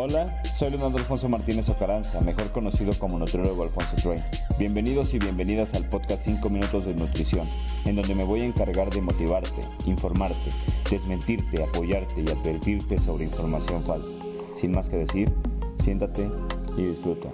Hola, soy Leonardo Alfonso Martínez Ocaranza, mejor conocido como nutriólogo Alfonso Train. Bienvenidos y bienvenidas al podcast 5 minutos de nutrición, en donde me voy a encargar de motivarte, informarte, desmentirte, apoyarte y advertirte sobre información falsa. Sin más que decir, siéntate y disfruta.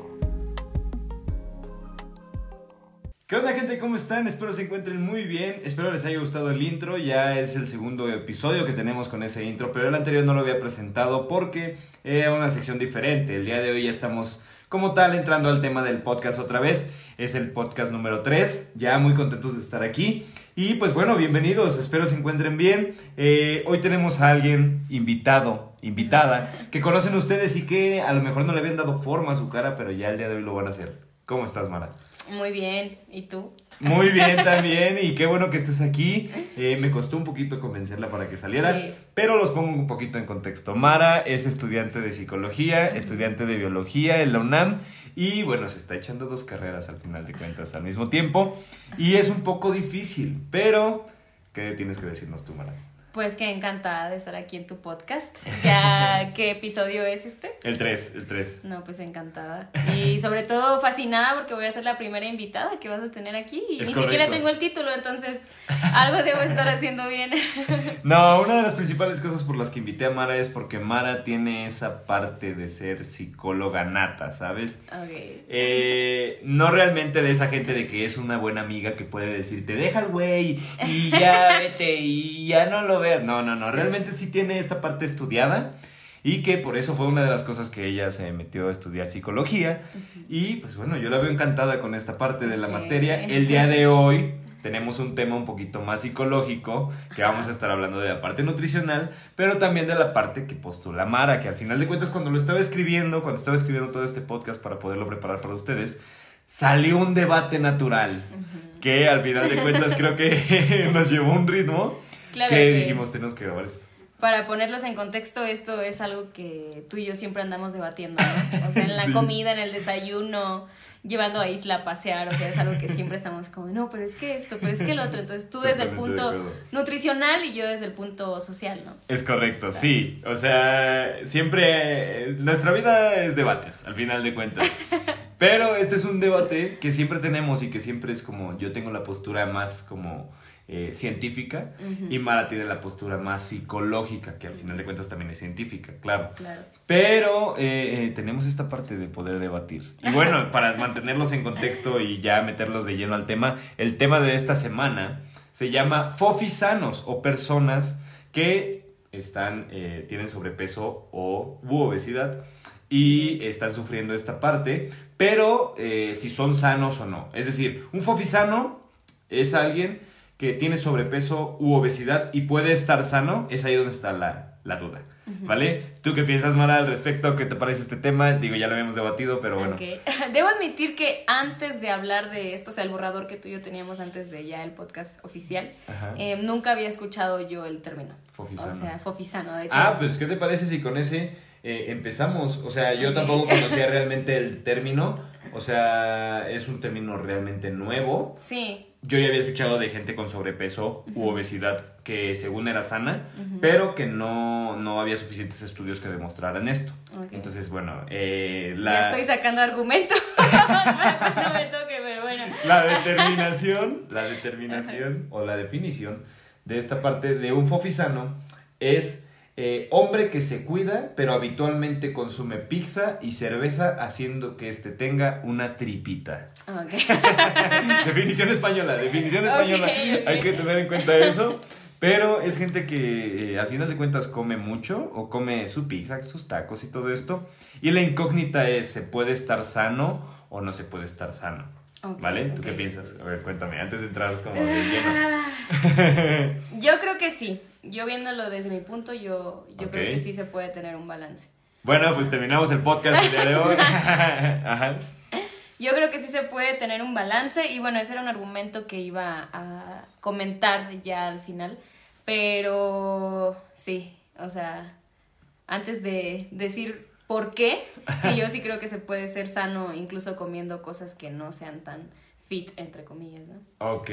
¿Cómo están? Espero se encuentren muy bien. Espero les haya gustado el intro. Ya es el segundo episodio que tenemos con ese intro, pero el anterior no lo había presentado porque era una sección diferente. El día de hoy ya estamos como tal entrando al tema del podcast otra vez. Es el podcast número 3. Ya muy contentos de estar aquí. Y pues bueno, bienvenidos. Espero se encuentren bien. Eh, hoy tenemos a alguien invitado, invitada, que conocen ustedes y que a lo mejor no le habían dado forma a su cara, pero ya el día de hoy lo van a hacer. ¿Cómo estás, Mara? Muy bien, ¿y tú? Muy bien también, y qué bueno que estés aquí. Eh, me costó un poquito convencerla para que saliera, Sí. pero los pongo un poquito en contexto. Mara es estudiante de psicología, estudiante de biología en la UNAM, y bueno, se está echando dos carreras al final de cuentas al mismo tiempo, y es un poco difícil, pero ¿qué tienes que decirnos tú, Mara? Pues que encantada de estar aquí en tu podcast. Ya, ¿qué episodio es este? El 3, el 3. No, pues encantada. Y sobre todo fascinada porque voy a ser la primera invitada que vas a tener aquí. Y Es ni correcto. siquiera tengo el título, entonces algo debo estar haciendo bien. No, una de las principales cosas por las que invité a Mara es porque Mara tiene esa parte de ser psicóloga nata, ¿sabes? Ok. Eh, no realmente de esa gente de que es una buena amiga que puede decirte, deja al güey y ya vete y ya no lo veas. No, no, no, realmente sí tiene esta parte estudiada y que por eso fue una de las cosas que ella se metió a estudiar psicología. Y pues bueno, yo la veo encantada con esta parte de la Sí. materia. El día de hoy tenemos un tema un poquito más psicológico, que vamos a estar hablando de la parte nutricional, pero también de la parte que postula Mara, que al final de cuentas cuando lo estaba escribiendo, cuando estaba escribiendo todo este podcast para poderlo preparar para ustedes, salió un debate natural, que al final de cuentas creo que nos llevó un ritmo Claro que, que- dijimos tenemos que grabar esto. Para ponerlos en contexto, esto es algo que tú y yo siempre andamos debatiendo, ¿no? O sea, en la Sí. comida, en el desayuno, llevando a Isla a pasear, o sea, es algo que siempre estamos como, no, pero es que esto, pero es que el otro. Entonces tú desde el de punto nutricional y yo desde el punto social, ¿no? Es correcto, sí. O sea, siempre eh, nuestra vida es debates, al final de cuentas. Pero este es un debate que siempre tenemos y que siempre es como yo tengo la postura más como eh, científica y Mara tiene la postura más psicológica, que al final de cuentas también es científica, claro. Claro. Pero eh, eh, tenemos esta parte de poder debatir. Y bueno, para mantenerlos en contexto y ya meterlos de lleno al tema, el tema de esta semana se llama fofisanos o personas que están, tienen sobrepeso o u obesidad y están sufriendo esta parte, pero eh, si son sanos o no. Es decir, un fofisano es alguien que tiene sobrepeso u obesidad y puede estar sano, es ahí donde está la, la duda. ¿Vale? ¿Tú qué piensas, Mara, al respecto? ¿Qué te parece este tema? Digo, ya lo habíamos debatido, pero bueno. Debo admitir que antes de hablar de esto, o sea, el borrador que tú y yo teníamos antes de ya el podcast oficial, eh, nunca había escuchado yo el término. Fofisano. O sea, fofisano, de hecho. Ah, pues, ¿qué te parece si con ese eh, empezamos? O sea, yo tampoco conocía realmente el término. O sea, es un término realmente nuevo. Sí, Yo ya había escuchado de gente con sobrepeso u obesidad que según era sana, pero que no, no había suficientes estudios que demostraran esto. Entonces, bueno, eh, la, ya estoy sacando argumentos. no me toque, pero bueno. la determinación, la determinación o la definición de esta parte de un fofisano es eh, hombre que se cuida, pero habitualmente consume pizza y cerveza, haciendo que este tenga una tripita. Ok. definición española, definición española. Hay que tener en cuenta eso. Pero es gente que eh, al final de cuentas come mucho o come su pizza, sus tacos y todo esto. Y la incógnita es, ¿se puede estar sano o no se puede estar sano? ¿Vale? ¿Tú qué piensas? A ver, cuéntame, antes de entrar como de lleno. Yo creo que sí. Yo viéndolo desde mi punto, yo, yo creo que sí se puede tener un balance. Bueno, pues terminamos el podcast del día de hoy. Ajá. Yo creo que sí se puede tener un balance y bueno, ese era un argumento que iba a comentar ya al final, pero sí, o sea, antes de decir por qué, sí, yo sí creo que se puede ser sano incluso comiendo cosas que no sean tan fit, entre comillas, ¿no? Ok,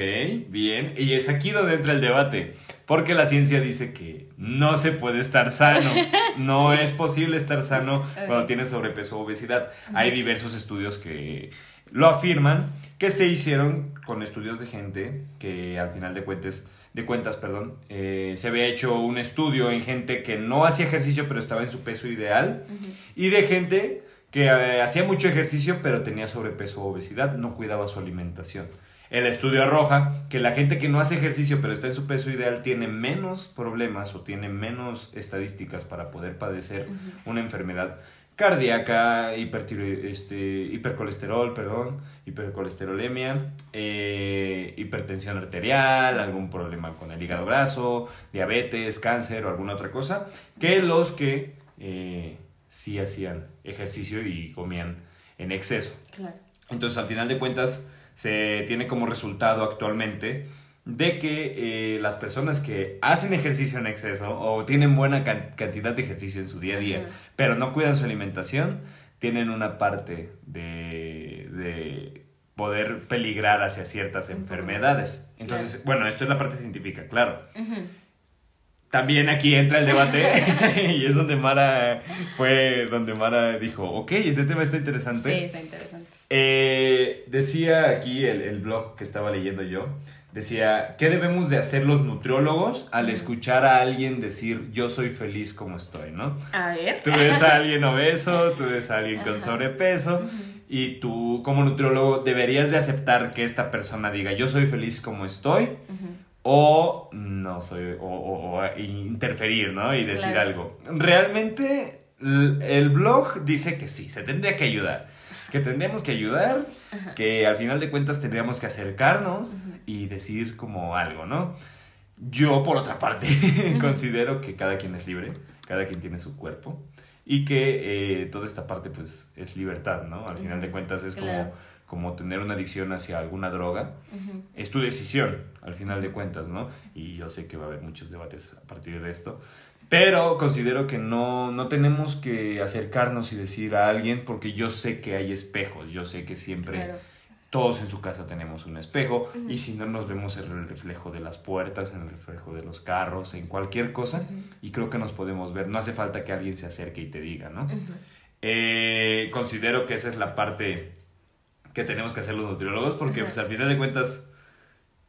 bien. Y es aquí donde entra el debate. Porque la ciencia dice que no se puede estar sano. No es posible estar sano cuando tienes sobrepeso o obesidad. Hay diversos estudios que lo afirman, que se hicieron con estudios de gente que al final de cuentas, de cuentas, perdón, eh, se había hecho un estudio en gente que no hacía ejercicio pero estaba en su peso ideal y de gente que eh, hacía mucho ejercicio pero tenía sobrepeso o obesidad, no cuidaba su alimentación. El estudio arroja que la gente que no hace ejercicio pero está en su peso ideal tiene menos problemas o tiene menos estadísticas para poder padecer una enfermedad cardíaca, este, hipercolesterol, perdón, hipercolesterolemia, eh, hipertensión arterial, algún problema con el hígado graso, diabetes, cáncer o alguna otra cosa, que los que eh, sí hacían ejercicio y comían en exceso. Entonces, al final de cuentas, se tiene como resultado actualmente de que eh, las personas que hacen ejercicio en exceso o tienen buena cantidad de ejercicio en su día a día, pero no cuidan su alimentación, tienen una parte de, poder peligrar hacia ciertas enfermedades. Entonces, bueno, esto es la parte científica, claro. También aquí entra el debate y es donde Mara fue, donde Mara dijo, ok, este tema está interesante. Sí, está interesante. Eh, decía aquí el, el blog que estaba leyendo yo, decía, ¿qué debemos de hacer los nutriólogos al escuchar a alguien decir yo soy feliz como estoy, ¿no? A ver. Tú ves a alguien obeso, tú ves a alguien con sobrepeso y tú como nutriólogo deberías de aceptar que esta persona diga yo soy feliz como estoy o no soy, o, interferir, ¿no? Y decir algo. Realmente el blog dice que sí, se tendría que ayudar que tendríamos que ayudar, que al final de cuentas tendríamos que acercarnos y decir como algo, ¿no? Yo, por otra parte, considero que cada quien es libre, cada quien tiene su cuerpo y que eh, toda esta parte pues es libertad, ¿no? Al final de cuentas es como, como tener una adicción hacia alguna droga. Es tu decisión, al final de cuentas, ¿no? Y yo sé que va a haber muchos debates a partir de esto, pero considero que no, no tenemos que acercarnos y decir a alguien porque yo sé que hay espejos, yo sé que siempre todos en su casa tenemos un espejo y si no nos vemos en el reflejo de las puertas, en el reflejo de los carros, en cualquier cosa y creo que nos podemos ver. No hace falta que alguien se acerque y te diga, ¿no? Eh, considero que esa es la parte que tenemos que hacer los nutriólogos porque pues, al final de cuentas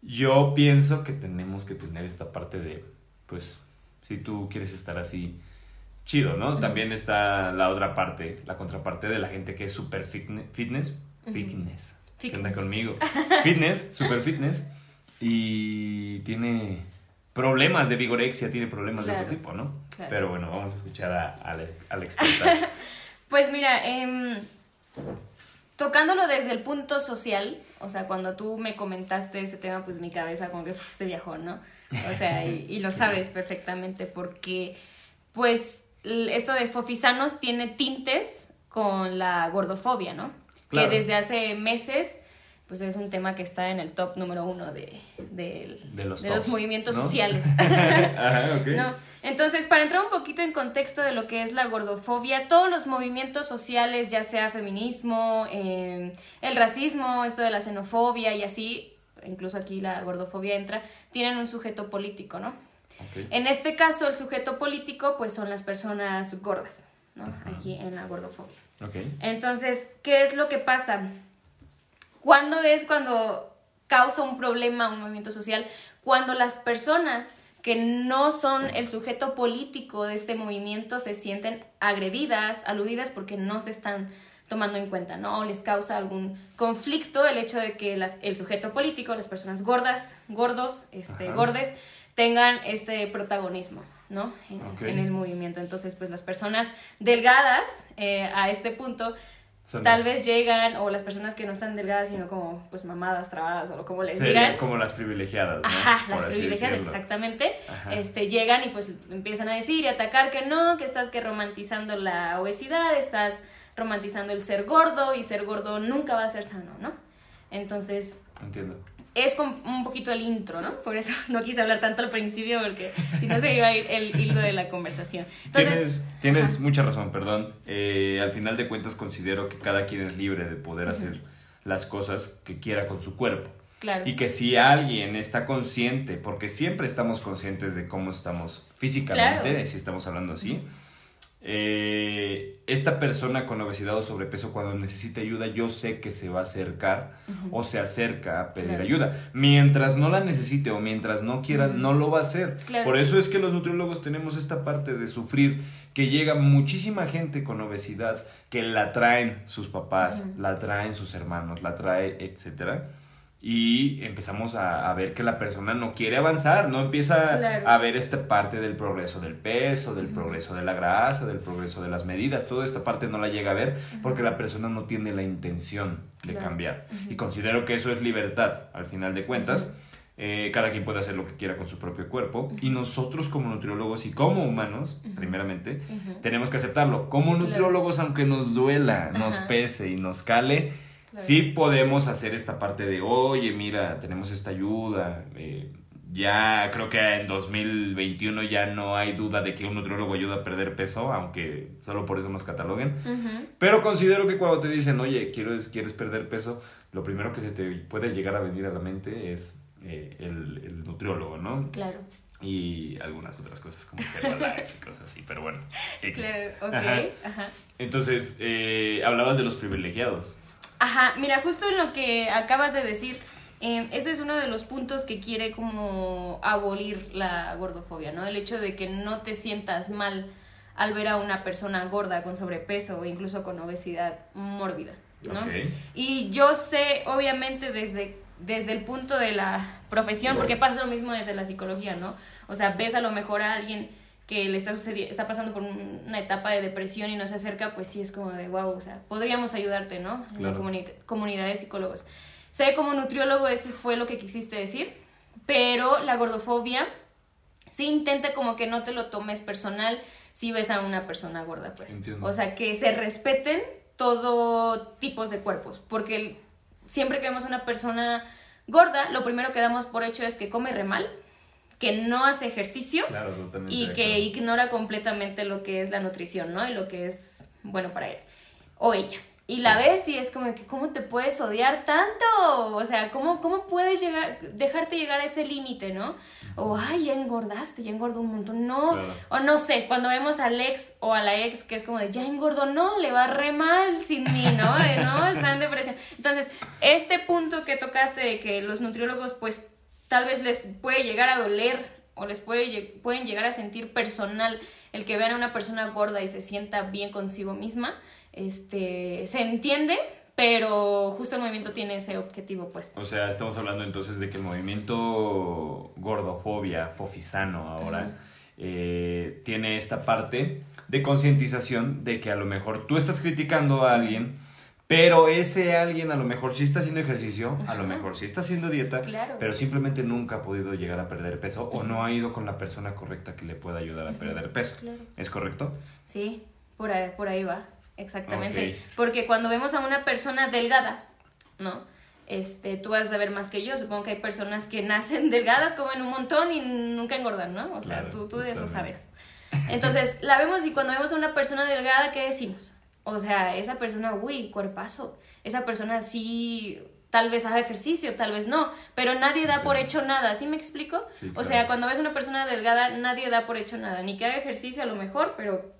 yo pienso que tenemos que tener esta parte de pues si tú quieres estar así chido, ¿no? También está la otra parte, la contraparte de la gente que es super fitness, fitness, fitness, que anda conmigo, fitness, super fitness, y tiene problemas de vigorexia, tiene problemas de otro tipo, ¿no? Pero bueno, vamos a escuchar a, a, la, experta. pues mira, eh, tocándolo desde el punto social, o sea, cuando tú me comentaste ese tema, pues mi cabeza como que se viajó, ¿no? O sea, y, lo sabes perfectamente porque, pues, esto de fofisanos tiene tintes con la gordofobia, ¿no? Que desde hace meses, pues es un tema que está en el top número uno de, los, movimientos sociales. ¿No? Entonces, para entrar un poquito en contexto de lo que es la gordofobia, todos los movimientos sociales, ya sea feminismo, eh, el racismo, esto de la xenofobia y así, incluso aquí la gordofobia entra, tienen un sujeto político, ¿no? En este caso, el sujeto político, pues son las personas gordas, ¿no? Aquí en la gordofobia. Entonces, ¿qué es lo que pasa? ¿Cuándo es cuando causa un problema un movimiento social? Cuando las personas que no son el sujeto político de este movimiento se sienten agredidas, aludidas porque no se están tomando en cuenta, ¿no? O les causa algún conflicto el hecho de que el sujeto político, las personas gordas, gordos, este, gordes, tengan este protagonismo, ¿no? En, el movimiento. Entonces, pues las personas delgadas eh, a este punto tal vez llegan, o las personas que no están delgadas, sino como pues mamadas, trabadas, o como les digan. como las privilegiadas. ¿no? Ajá, las privilegiadas, exactamente. Este, llegan y pues empiezan a decir y atacar que no, que estás que romantizando la obesidad, estás romantizando el ser gordo y ser gordo nunca va a ser sano, ¿no? Entonces... Entiendo. Es como un poquito el intro, ¿no? Por eso no quise hablar tanto al principio porque si no se iba a ir el hilo de la conversación. Entonces, tienes, mucha razón, perdón. Eh, al final de cuentas considero que cada quien es libre de poder hacer las cosas que quiera con su cuerpo. Claro. Y que si alguien está consciente, porque siempre estamos conscientes de cómo estamos físicamente, Claro. si estamos hablando así, eh, esta persona con obesidad o sobrepeso cuando necesita ayuda, yo sé que se va a acercar o se acerca a pedir Claro. ayuda. Mientras no la necesite o mientras no quiera, no lo va a hacer. Claro. Por eso es que los nutriólogos tenemos esta parte de sufrir, que llega muchísima gente con obesidad que la traen sus papás, la traen sus hermanos, la trae, etcétera. Y empezamos a, a ver que la persona no quiere avanzar, no empieza Claro. a ver esta parte del progreso del peso, del progreso de la grasa, del progreso de las medidas, toda esta parte no la llega a ver porque la persona no tiene la intención de Claro. cambiar. Y considero que eso es libertad, al final de cuentas. Eh, cada quien puede hacer lo que quiera con su propio cuerpo y nosotros como nutriólogos y como humanos, primeramente, tenemos que aceptarlo. Como Claro. nutriólogos, aunque nos duela, nos pese y nos cale, Claro. sí podemos hacer esta parte de, oye, mira, tenemos esta ayuda. eh, ya creo que en 2021 ya no hay duda de que un nutriólogo ayuda a perder peso, aunque solo por eso nos cataloguen. Pero considero que cuando te dicen, oye, quieres, quieres perder peso, lo primero que se te puede llegar a venir a la mente es eh, el, el nutriólogo, ¿no? Claro. Y algunas otras cosas como Herbalife y cosas así, pero bueno. X. Claro, ok. Ajá. Ajá. Entonces, eh, hablabas de los privilegiados. Ajá, mira, justo en lo que acabas de decir, eh, ese es uno de los puntos que quiere como abolir la gordofobia, ¿no? El hecho de que no te sientas mal al ver a una persona gorda con sobrepeso o incluso con obesidad mórbida, ¿no? Y yo sé, obviamente, desde, desde el punto de la profesión, porque pasa lo mismo desde la psicología, ¿no? O sea, ves a lo mejor a alguien que le está está pasando por un- una etapa de depresión y no se acerca, pues sí es como de wow, o sea, podríamos ayudarte, ¿no? En la comuni- comunidad de psicólogos. Sé como nutriólogo, eso fue lo que quisiste decir, pero la gordofobia sí intenta como que no te lo tomes personal si ves a una persona gorda, pues. Entiendo. O sea, que se respeten todo tipos de cuerpos, porque siempre que vemos a una persona gorda, lo primero que damos por hecho es que come re mal, que no hace ejercicio Claro, y que ignora completamente lo que es la nutrición, ¿no? Y lo que es bueno para él o ella. Y la ves y es como que, ¿cómo te puedes odiar tanto? O sea, ¿cómo, cómo puedes llegar, dejarte llegar a ese límite, ¿no? O, ay, ya engordaste, ya engordó un montón. No, Claro. o no sé, cuando vemos al ex o a la ex que es como de, ya engordó, no, le va re mal sin mí, ¿no? No, está en depresión. Entonces, este punto que tocaste de que los nutriólogos, pues, tal vez les puede llegar a doler o les puede, pueden llegar a sentir personal el que vean a una persona gorda y se sienta bien consigo misma, este, se entiende, pero justo el movimiento tiene ese objetivo puesto. O sea, estamos hablando entonces de que el movimiento gordofobia, fofisano ahora, eh, tiene esta parte de concientización de que a lo mejor tú estás criticando a alguien, pero ese alguien a lo mejor sí está haciendo ejercicio, a lo mejor sí está haciendo dieta, Claro. pero simplemente nunca ha podido llegar a perder peso o no ha ido con la persona correcta que le pueda ayudar a perder peso. Claro. ¿Es correcto? Sí, por ahí, por ahí va, exactamente. Porque cuando vemos a una persona delgada, ¿no? Este, tú vas a ver más que yo. Supongo que hay personas que nacen delgadas, comen un montón y nunca engordan, ¿no? O sea, Claro, tú, tú de eso sabes. Entonces, la vemos y cuando vemos a una persona delgada, ¿qué decimos? O sea, esa persona, uy, cuerpazo. Esa persona sí, tal vez haga ejercicio, tal vez no, pero nadie da por hecho nada, ¿sí me explico? Sí, O sea, cuando ves una persona delgada, nadie da por hecho nada, ni que haga ejercicio a lo mejor, pero...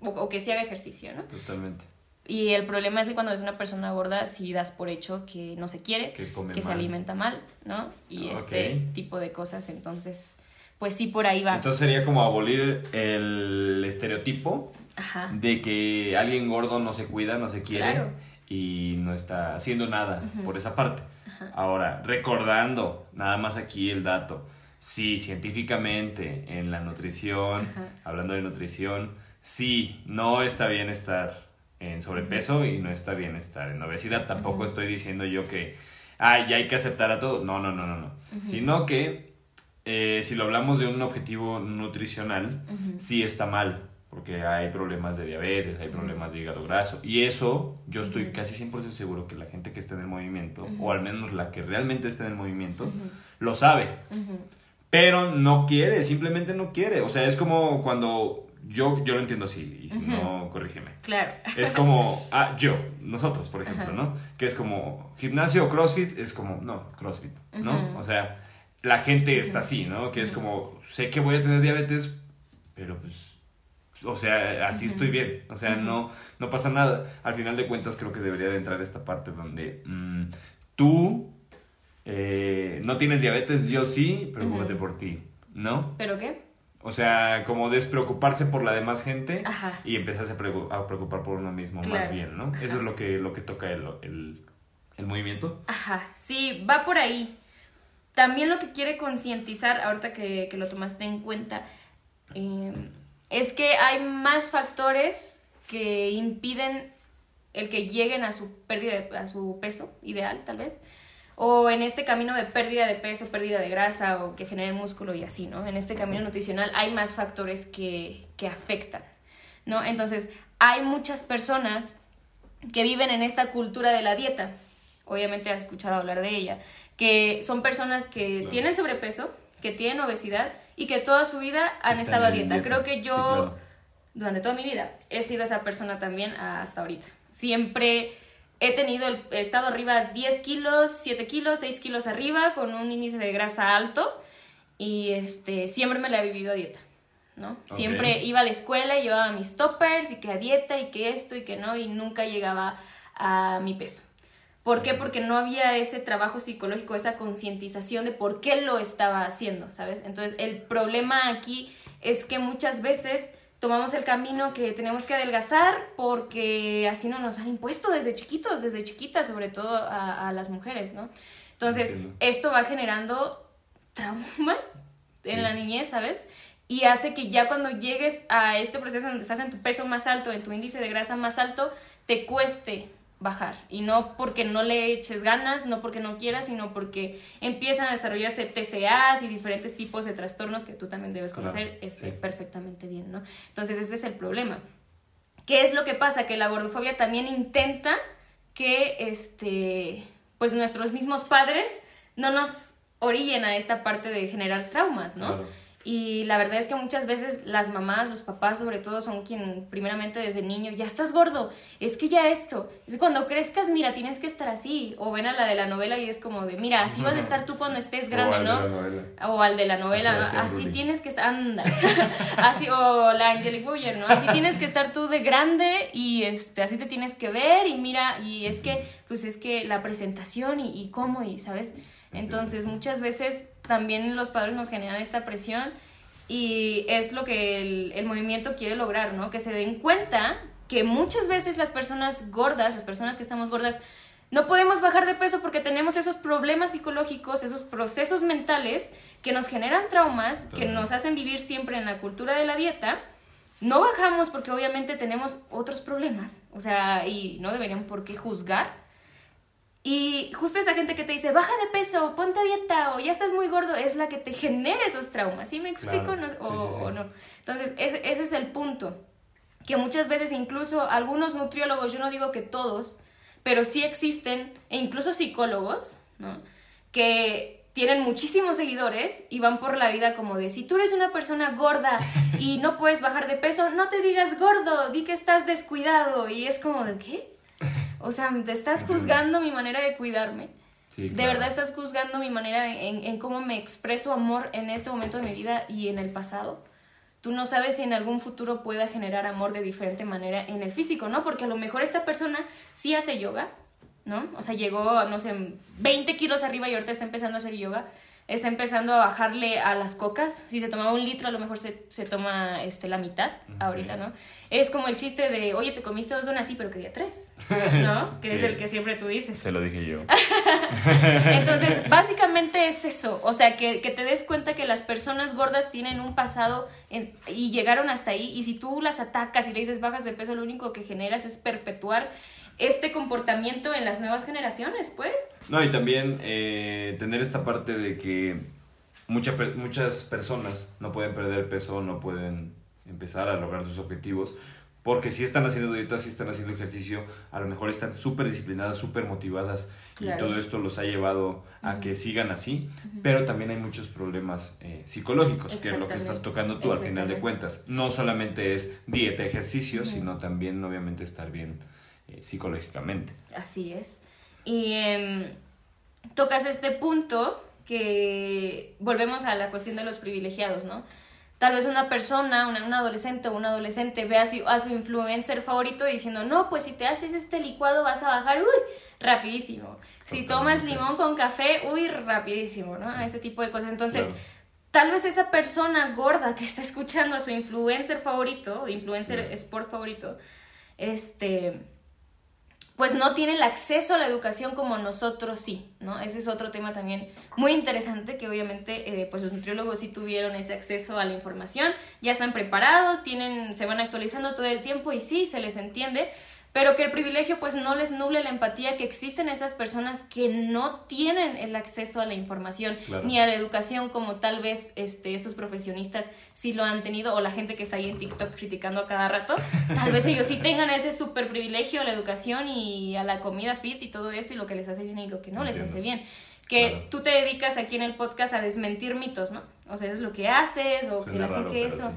O, o que sí haga ejercicio, ¿no? Totalmente. Y el problema es que cuando ves a una persona gorda, sí das por hecho que no se quiere, Que come se mal. alimenta mal, ¿no? Y este tipo de cosas, entonces, pues sí, por ahí va. Entonces sería como abolir el estereotipo Ajá. de que alguien gordo no se cuida, no se quiere Claro. y no está haciendo nada por esa parte. Ahora, recordando nada más aquí el dato, sí, científicamente en la nutrición, Ajá. hablando de nutrición, sí, no está bien estar en sobrepeso y no está bien estar en obesidad. Tampoco estoy diciendo yo que, ay, ya hay que aceptar a todos. No, no, no, no, no. Sino que eh, si lo hablamos de un objetivo nutricional, sí está mal, porque hay problemas de diabetes, hay problemas de hígado graso, y eso yo estoy casi 100% seguro que la gente que está en el movimiento, o al menos la que realmente está en el movimiento, lo sabe, Ujú. pero no quiere, simplemente no quiere, o sea, es como cuando yo, yo lo entiendo así, y si no, corrígeme. Claro. Es como, ah, yo, nosotros, por ejemplo, ¿no? Que es como, gimnasio o CrossFit, es como, no, CrossFit, ¿no? O sea, la gente está así, ¿no? Que es como, sé que voy a tener diabetes, pero pues, o sea, así estoy bien, o sea, no, no pasa nada. Al final de cuentas creo que debería de entrar esta parte donde mm, tú eh, no tienes diabetes, yo sí, preocúpate por ti, ¿no? ¿Pero qué? O sea, como despreocuparse por la demás gente y empezarse a, preocupar por uno mismo más bien, ¿no? Eso es lo que, lo que toca el, el, el, movimiento. Ajá, sí, va por ahí. También lo que quiere concientizar, ahorita que, que, lo tomaste en cuenta, em, es que hay más factores que impiden el que lleguen a su pérdida, a su peso ideal, tal vez o en este camino de pérdida de peso, pérdida de grasa o que genere músculo y así, ¿no? En este camino nutricional hay más factores que, que afectan, ¿no? Entonces, hay muchas personas que viven en esta cultura de la dieta, obviamente has escuchado hablar de ella, que son personas que tienen sobrepeso, que tienen obesidad y que toda su vida han estado a dieta. Creo que yo, durante toda mi vida, he sido esa persona también hasta ahorita. Siempre he tenido, el, he estado arriba 10 kilos, 7 kilos, 6 kilos arriba, con un índice de grasa alto y este, siempre me la he vivido a dieta, ¿no? Siempre iba a la escuela y llevaba mis toppers y que a dieta y que esto y que no y nunca llegaba a mi peso. ¿Por qué? Porque no había ese trabajo psicológico, esa concientización de por qué lo estaba haciendo, ¿sabes? Entonces el problema aquí es que muchas veces tomamos el camino que tenemos que adelgazar porque así no nos han impuesto desde chiquitos, desde chiquitas, sobre todo a, las mujeres, ¿no? Entonces, esto va generando traumas en la niñez, ¿sabes? Y hace que ya cuando llegues a este proceso donde estás en tu peso más alto, en tu índice de grasa más alto, te cueste bajar. Y no porque no le eches ganas, no porque no quieras, sino porque empiezan a desarrollarse TCAs y diferentes tipos de trastornos que tú también debes conocer este, perfectamente bien, ¿no? Entonces ese es el problema. ¿Qué es lo que pasa? Que la gordofobia también intenta que este, pues nuestros mismos padres no nos orillen a esta parte de generar traumas, ¿no? Y la verdad es que muchas veces las mamás, los papás sobre todo, son quien primeramente desde niño, ya estás gordo, es que ya esto, es cuando crezcas, mira, tienes que estar así. O ven a la de la novela y es como de, mira, así vas a estar tú cuando estés grande, ¿no? O al de la novela, así, tienes que estar, anda, así, o la Angelic Boyer, ¿no? Así tienes que estar tú de grande y este, así te tienes que ver y mira, y es que, pues es que la presentación y, y cómo, y sabes, entonces muchas veces también los padres nos generan esta presión y es lo que el, el, movimiento quiere lograr, ¿no? Que se den cuenta que muchas veces las personas gordas, las personas que estamos gordas, no podemos bajar de peso porque tenemos esos problemas psicológicos, esos procesos mentales que nos generan traumas, que nos hacen vivir siempre en la cultura de la dieta. No bajamos porque obviamente tenemos otros problemas, o sea, y no deberían por qué juzgar, y justo esa gente que te dice, baja de peso, ponte a dieta o ya estás muy gordo, es la que te genera esos traumas. ¿Sí me explico? No, o, no. Entonces, ese, ese es el punto. Que muchas veces incluso algunos nutriólogos, yo no digo que todos, pero sí existen, e incluso psicólogos, ¿no? Que tienen muchísimos seguidores y van por la vida como de, si tú eres una persona gorda y no puedes bajar de peso, no te digas gordo, di que estás descuidado. Y es como, ¿qué? O sea, te estás juzgando mi manera de cuidarme. De verdad estás juzgando mi manera en, en, cómo me expreso amor en este momento de mi vida y en el pasado. Tú no sabes si en algún futuro pueda generar amor de diferente manera en el físico, ¿no? Porque a lo mejor esta persona sí hace yoga, ¿no? O sea, llegó, no sé, 20 kilos arriba y ahorita está empezando a hacer yoga está empezando a bajarle a las cocas. Si se tomaba un litro, a lo mejor se, se toma este, la mitad ahorita, ¿no? Es como el chiste de, oye, te comiste dos donas, sí, pero quería tres, ¿no? que es el que siempre tú dices. Se lo dije yo. Entonces, básicamente es eso. O sea, que, que, te des cuenta que las personas gordas tienen un pasado y llegaron hasta ahí. Y si tú las atacas y le dices bajas de peso, lo único que generas es perpetuar este comportamiento en las nuevas generaciones, pues. No, y también eh, tener esta parte de que mucha, muchas personas no pueden perder peso, no pueden empezar a lograr sus objetivos porque si están haciendo dieta, si están haciendo ejercicio, a lo mejor están súper disciplinadas, súper motivadas y todo esto los ha llevado a que sigan así, pero también hay muchos problemas eh, psicológicos, que es lo que estás tocando tú al final de cuentas. No solamente es dieta, ejercicio, sino también obviamente estar bien eh, psicológicamente. Así es. Y em, tocas este punto que volvemos a la cuestión de los privilegiados, ¿no? Tal vez una persona, una, adolescente o un adolescente ve a su, a su influencer favorito diciendo, no, pues si te haces este licuado vas a bajar, uy, rapidísimo. Si tomas limón con café, uy, rapidísimo, ¿no? Ese tipo de cosas. Entonces, tal vez esa persona gorda que está escuchando a su influencer favorito, influencer sport favorito, este pues no tiene el acceso a la educación como nosotros sí, ¿no? Ese es otro tema también muy interesante que obviamente eh, pues los nutriólogos sí tuvieron ese acceso a la información, ya están preparados, tienen, se van actualizando todo el tiempo y sí, se les entiende, pero que el privilegio pues no les nuble la empatía que existen esas personas que no tienen el acceso a la información ni a la educación como tal vez este, estos profesionistas sí lo han tenido o la gente que está ahí en TikTok criticando a cada rato, tal vez ellos sí tengan ese súper privilegio a la educación y a la comida fit y todo esto y lo que les hace bien y lo que no les hace bien. Que tú te dedicas aquí en el podcast a desmentir mitos, ¿no? O sea, es lo que haces o que la gente eso.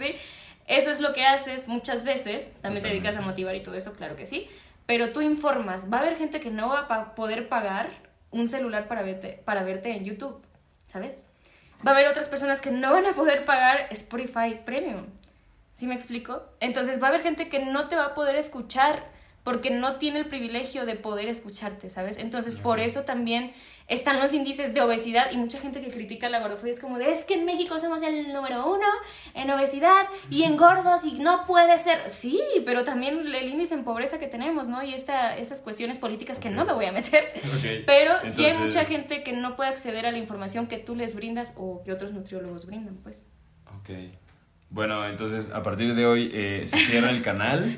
¿Sí? Eso es lo que haces muchas veces, también te dedicas a motivar y todo eso, claro que sí, pero tú informas, va a haber gente que no va a poder pagar un celular para verte, para verte en YouTube, ¿sabes? Va a haber otras personas que no van a poder pagar Spotify Premium. ¿Sí me explico? Entonces va a haber gente que no te va a poder escuchar porque no tiene el privilegio de poder escucharte, ¿sabes? Entonces, por eso también están los índices de obesidad y mucha gente que critica la gordofobia es como de, es que en México somos el número uno en obesidad y en gordos y no puede ser. Sí, pero también el índice en pobreza que tenemos, ¿no? Y esta, estas cuestiones políticas que no me voy a meter. Pero sí hay mucha gente que no puede acceder a la información que tú les brindas o que otros nutriólogos brindan, pues. Ok. Bueno, entonces a partir de hoy eh, se cierra el canal,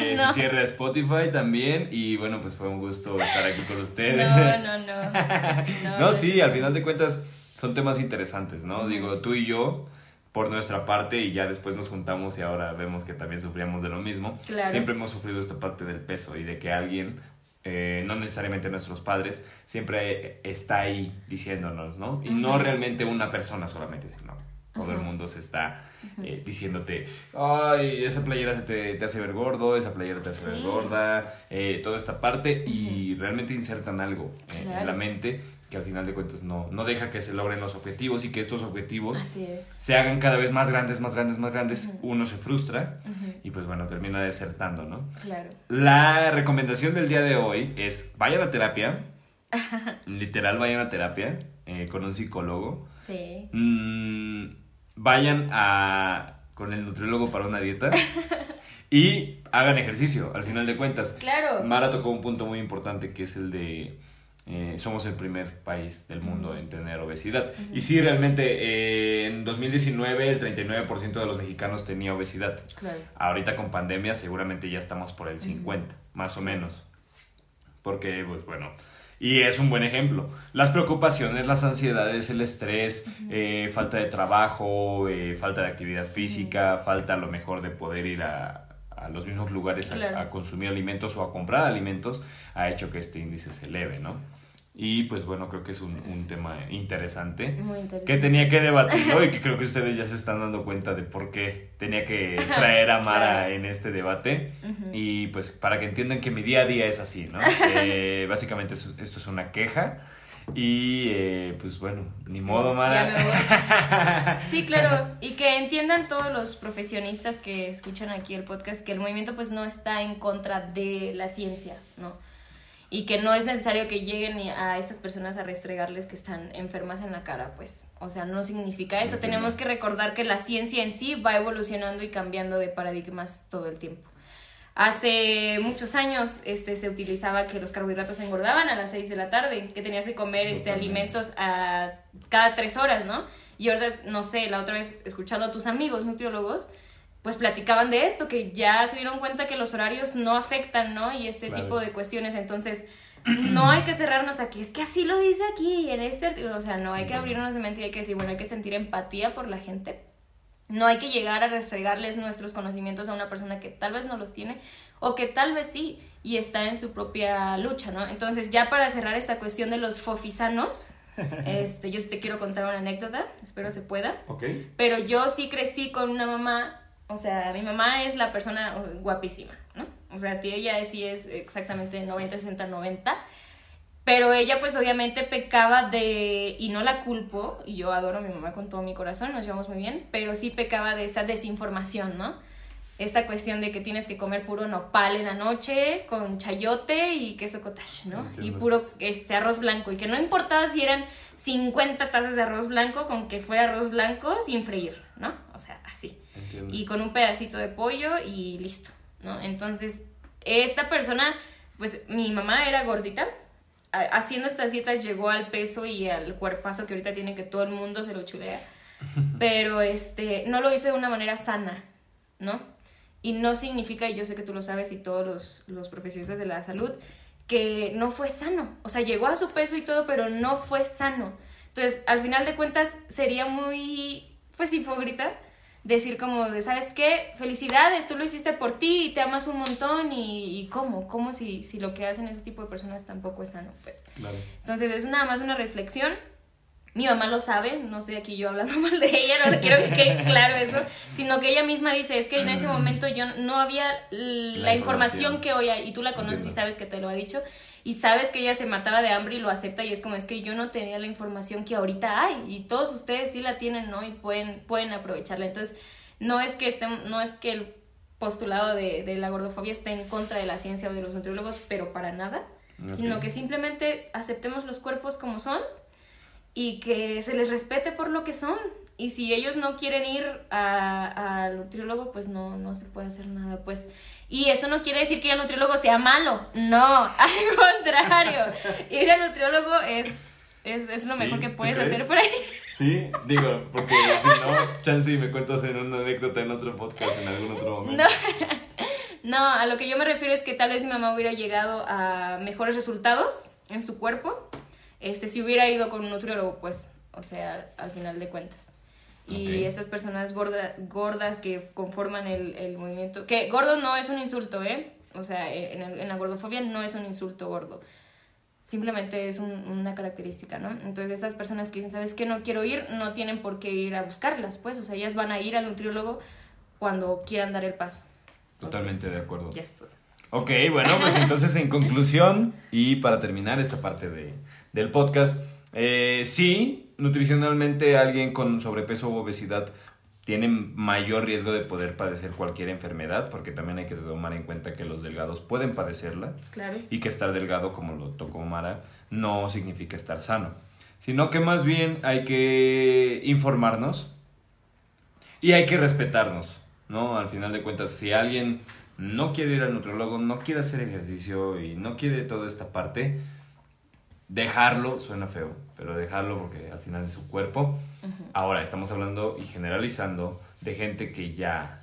eh, se cierra Spotify también y bueno, pues fue un gusto estar aquí con ustedes. No, no, no. No, sí, al final de cuentas son temas interesantes, ¿no? Digo, tú y yo, por nuestra parte, y ya después nos juntamos y ahora vemos que también sufríamos de lo mismo, siempre hemos sufrido esta parte del peso y de que alguien eh, no necesariamente nuestros padres, siempre está ahí diciéndonos, ¿no? Y no realmente una persona solamente, sino todo el mundo se está eh, diciéndote, ay, esa playera se te, hace ver gordo, esa playera te hace ver gorda, eh, toda esta parte y realmente insertan algo eh, en la mente que al final de cuentas no, no deja que se logren los objetivos y que estos objetivos se hagan cada vez más grandes, más grandes, más grandes. Uno se frustra y pues bueno, termina desertando, ¿no? Claro. La recomendación del día de hoy es, vayan a terapia, literal vayan a terapia con un psicólogo. Sí. Mm, vayan a con el nutriólogo para una dieta y hagan ejercicio, al final de cuentas. Claro. Mara tocó un punto muy importante que es el de eh, somos el primer país del mundo en tener obesidad. Y sí, realmente eh, en 2019 el 39% de los mexicanos tenía obesidad. Claro. Ahorita con pandemia seguramente ya estamos por el 50, más o menos. Porque, pues bueno, y es un buen ejemplo. Las preocupaciones, las ansiedades, el estrés, eh, falta de trabajo, eh, falta de actividad física, falta a lo mejor de poder ir a, a los mismos lugares a, consumir alimentos o a comprar alimentos, ha hecho que este índice se eleve, ¿no? Y pues bueno, creo que es un, un tema interesante, que tenía que debatir y que creo que ustedes ya se están dando cuenta de por qué tenía que traer a Mara en este debate. Y pues para que entiendan que mi día a día es así, ¿no? Eh, básicamente esto, es una queja. Y eh, pues bueno, ni modo, Mara. sí, claro. Y que entiendan todos los profesionistas que escuchan aquí el podcast que el movimiento pues no está en contra de la ciencia, ¿no? Y que no es necesario que lleguen a estas personas a restregarles que están enfermas en la cara, pues, o sea, no significa eso. Tenemos que recordar que la ciencia en sí va evolucionando y cambiando de paradigmas todo el tiempo. Hace muchos años este, se utilizaba que los carbohidratos engordaban a las 6 de la tarde, que tenías que comer este, alimentos a cada 3 horas, ¿no? Y ahora, no sé, la otra vez escuchando a tus amigos nutriólogos, pues platicaban de esto, que ya se dieron cuenta que los horarios no afectan, ¿no? Y ese tipo de cuestiones. Entonces, no hay que cerrarnos aquí, es que así lo dice aquí, en este O sea, no hay que abrirnos de mente y hay que decir, bueno, hay que sentir empatía por la gente No hay que llegar a restregarles nuestros conocimientos a una persona que tal vez no los tiene o que tal vez sí y está en su propia lucha, ¿no? Entonces, ya para cerrar esta cuestión de los fofisanos, este, yo te quiero contar una anécdota, espero se pueda. Ok. Pero yo sí crecí con una mamá, o sea, mi mamá es la persona guapísima, ¿no? O sea, ella sí es exactamente 90, 60, 90. Pero ella pues obviamente pecaba de, y no la culpo, y yo adoro a mi mamá con todo mi corazón, nos llevamos muy bien, pero sí pecaba de esta desinformación, ¿no? Esta cuestión de que tienes que comer puro nopal en la noche, con chayote y queso cottage, ¿no? Y puro este, arroz blanco, y que no importaba si eran 50 tazas de arroz blanco, con que fuera arroz blanco sin freír, ¿no? O sea, así. Y con un pedacito de pollo y listo, ¿no? Entonces, esta persona, pues mi mamá era gordita, haciendo estas dietas llegó al peso y al cuerpazo que ahorita tiene que todo el mundo se lo chulea. Pero este, no lo hizo de una manera sana, ¿no? Y no significa, y yo sé que tú lo sabes y todos los, los profesionistas de la salud, que no fue sano. O sea, llegó a su peso y todo, pero no fue sano. Entonces, al final de cuentas, sería muy, pues, hipócrita decir como de, ¿sabes qué? Felicidades, tú lo hiciste por ti y te amas un montón y, y ¿cómo? ¿Cómo si, si lo que hacen ese tipo de personas tampoco es sano? Pues. Claro. Entonces es nada más una reflexión. Mi mamá lo sabe, no estoy aquí yo hablando mal de ella, no quiero que quede claro eso, sino que ella misma dice, es que en ese momento yo no había la, información. información. que hoy hay, y tú la conoces y Entiendo. sabes que te lo ha dicho, y sabes que ella se mataba de hambre y lo acepta y es como es que yo no tenía la información que ahorita hay y todos ustedes sí la tienen, ¿no? Y pueden, pueden aprovecharla. Entonces, no es que estén, no es que el postulado de, de la gordofobia esté en contra de la ciencia o de los nutriólogos, pero para nada, Ok. sino que simplemente aceptemos los cuerpos como son y que se les respete por lo que son. Y si ellos no quieren ir al nutriólogo, pues no, no se puede hacer nada, pues. Y eso no quiere decir que el nutriólogo sea malo, no, al contrario. Ir al nutriólogo es, es, es lo Sí, mejor que ¿tú puedes hacer por ahí. Sí, digo, porque si no, chance y me cuentas en una anécdota en otro podcast en algún otro momento. No. No, a lo que yo me refiero es que tal vez mi mamá hubiera llegado a mejores resultados en su cuerpo, este, si hubiera ido con un nutriólogo, pues, o sea, al final de cuentas. Y Ok. esas personas gorda- gordas que conforman el, el movimiento, que gordo no es un insulto, ¿eh? O sea, en, el- en la gordofobia no es un insulto gordo. Simplemente es un- una característica, ¿no? Entonces, estas personas que dicen, ¿sabes qué? No quiero ir, no tienen por qué ir a buscarlas, pues. O sea, ellas van a ir al nutriólogo cuando quieran dar el paso. Totalmente Entonces, de acuerdo. Ya estoy. Ok, bueno, pues entonces en conclusión y para terminar esta parte de, del podcast, eh, sí, nutricionalmente alguien con sobrepeso u obesidad tiene mayor riesgo de poder padecer cualquier enfermedad, porque también hay que tomar en cuenta que los delgados pueden padecerla Claro. y que estar delgado, como lo tocó Mara, no significa estar sano, sino que más bien hay que informarnos y hay que respetarnos, ¿no? Al final de cuentas, si alguien no quiere ir al nutriólogo, no quiere hacer ejercicio y no quiere toda esta parte, dejarlo, suena feo, pero dejarlo porque al final es su cuerpo. Ahora, estamos hablando y generalizando de gente que ya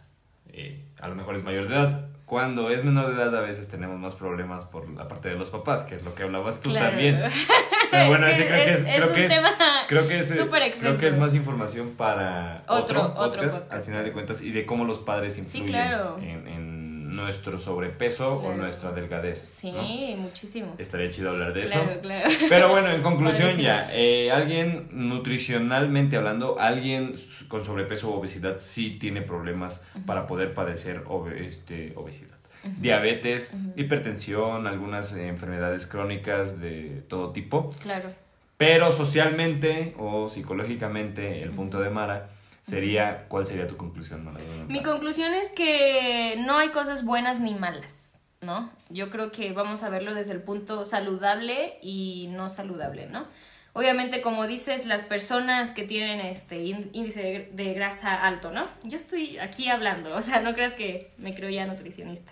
eh, a lo mejor es mayor de edad. Cuando es menor de edad a veces tenemos más problemas por la parte de los papás, que es lo que hablabas tú Claro. también. Pero bueno, Es ese creo que es- creo que es, tema creo que es, eh, creo que es más información para Otro- otro, otro podcast, al final de cuentas, y de cómo los padres Sí, influyen claro. en, en nuestro sobrepeso o nuestra delgadez. Sí, ¿no? muchísimo. Estaría chido hablar de eso. Claro, claro. Pero bueno, en conclusión ya, eh, alguien nutricionalmente hablando, alguien con sobrepeso o obesidad sí tiene problemas para poder padecer obe- este, obesidad. Diabetes, hipertensión, algunas enfermedades crónicas de todo tipo. Claro. Pero socialmente o psicológicamente, el punto de Mara sería, ¿cuál sería tu conclusión, Mara? Mi conclusión es que no hay cosas buenas ni malas, ¿no? Yo creo que vamos a verlo desde el punto saludable y no saludable, ¿no? Obviamente, como dices, las personas que tienen este ín- índice de grasa alto, ¿no? Yo estoy aquí hablando, o sea, no creas que me creo ya nutricionista.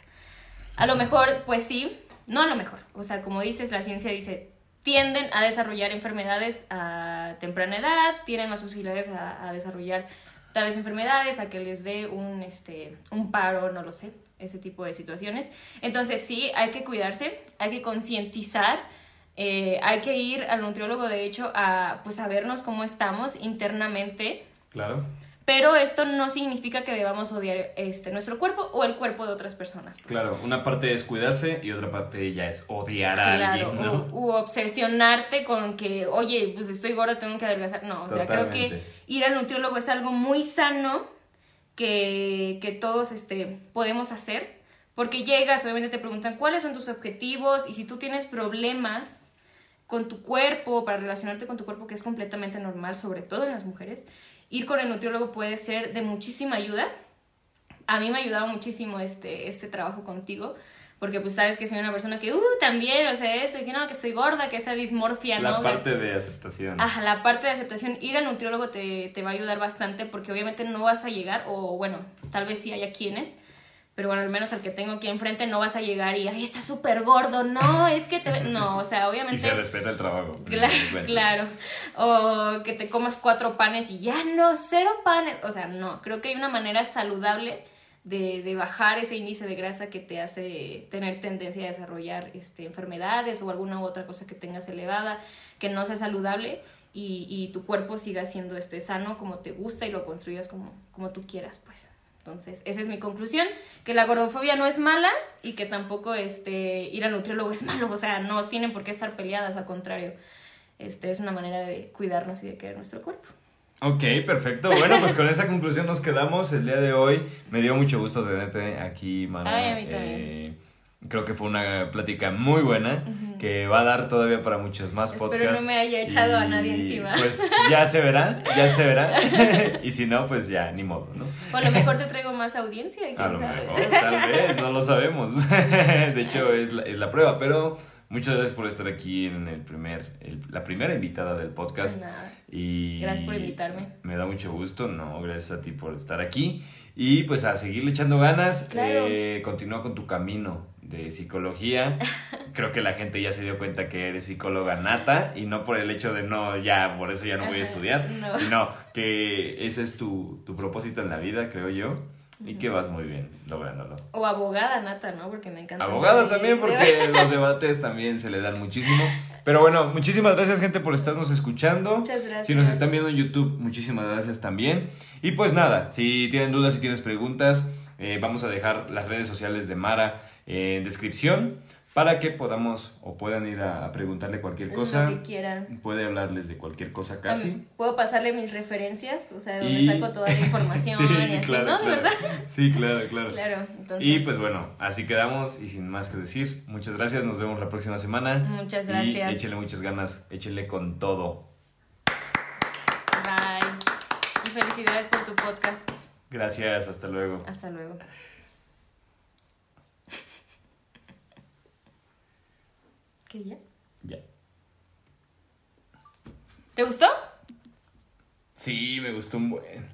A lo mejor, pues sí, no a lo mejor. O sea, como dices, la ciencia dice, tienden a desarrollar enfermedades a temprana edad, tienen más posibilidades a, a desarrollar tales enfermedades, a que les dé un, este, un paro, no lo sé, ese tipo de situaciones. Entonces sí, hay que cuidarse, hay que concientizar, eh, hay que ir al nutriólogo, de hecho, a, pues, a cómo estamos internamente Claro. Pero esto no significa que debamos odiar este, nuestro cuerpo o el cuerpo de otras personas. pues. Claro, una parte es cuidarse y otra parte ya es odiar a Claro, alguien, ¿no? u, u obsesionarte con que, oye, pues estoy gorda, tengo que adelgazar. No, o sea, creo que Totalmente. ir al nutriólogo es algo muy sano que, que todos este, podemos hacer. Porque llegas, obviamente te preguntan cuáles son tus objetivos y si tú tienes problemas con tu cuerpo, para relacionarte con tu cuerpo, que es completamente normal, sobre todo en las mujeres, ir con el nutriólogo puede ser de muchísima ayuda. A mí me ha ayudado muchísimo este, este trabajo contigo, porque pues sabes que soy una persona que, uh, también, o sea, eso, que no, que estoy gorda, que esa dismorfia, La ¿no? parte de aceptación. Ajá, la parte de aceptación, ir al nutriólogo te, te va a ayudar bastante porque obviamente no vas a llegar, o bueno, tal vez sí haya quienes, pero bueno, al menos al que tengo aquí enfrente no vas a llegar y, ay, está súper gordo, no, es que te... ve-". No, o sea, y obviamente... se respeta el trabajo. Claro, Bueno. claro. O que te comas cuatro panes y ya no, cero panes. O sea, no, creo que hay una manera saludable de, de bajar ese índice de grasa que te hace tener tendencia a desarrollar este, enfermedades o alguna u otra cosa que tengas elevada, que no sea saludable y, y tu cuerpo siga siendo este, sano como te gusta y lo construyas como, como tú quieras, pues. Entonces, esa es mi conclusión, que la gordofobia no es mala y que tampoco este, ir al nutriólogo es malo, o sea, no tienen por qué estar peleadas, al contrario, este, es una manera de cuidarnos y de querer nuestro cuerpo. Ok, perfecto. Bueno, pues con esa conclusión nos quedamos el día de hoy. Me dio mucho gusto tenerte aquí, Mana. Ay, a mí también. Eh, creo que fue una plática muy buena que va a dar todavía para muchos más Espero podcasts. no me haya echado a nadie encima. Pues ya se verá, ya se verá. y si no, pues ya, ni modo, ¿no? O a lo mejor te traigo más audiencia, A lo sabe. mejor, tal vez, no lo sabemos. De hecho, es la, es la prueba, pero muchas gracias por estar aquí en el primer, el- la primera invitada del podcast. Pues nada. Y Gracias por invitarme. Me da mucho gusto, no, gracias a ti por estar aquí. Y pues a seguirle echando ganas, Claro. eh, continúa con tu camino de psicología. Creo que la gente ya se dio cuenta que eres psicóloga nata y no por el hecho de no, ya, por eso ya no voy a estudiar, no. sino que ese es tu, tu propósito en la vida, creo yo, y que vas muy bien lográndolo. O abogada nata, ¿no? Porque me encanta. Abogada también, porque los debates también se le dan muchísimo. Pero bueno, muchísimas gracias, gente, por estarnos escuchando. Muchas gracias. Si nos están viendo en YouTube, muchísimas gracias también. Y pues nada, si tienen dudas, si tienes preguntas, eh, vamos a dejar las redes sociales de Mara en descripción para que podamos o puedan ir a, a preguntarle cualquier cosa. Lo que quieran. Puede hablarles de cualquier cosa casi. Puedo pasarle mis referencias, o sea, donde Y- saco toda la información y así, ¿no? De verdad. Sí, claro, claro. Claro, entonces. Y pues bueno, así quedamos y sin más que decir, muchas gracias, nos vemos la próxima semana. Muchas gracias. Y échele muchas ganas, échele con todo. Bye. Y felicidades por tu podcast. Gracias, hasta luego. Hasta luego. ¿Qué ya? Ya. ¿Te gustó? Sí, me gustó un buen.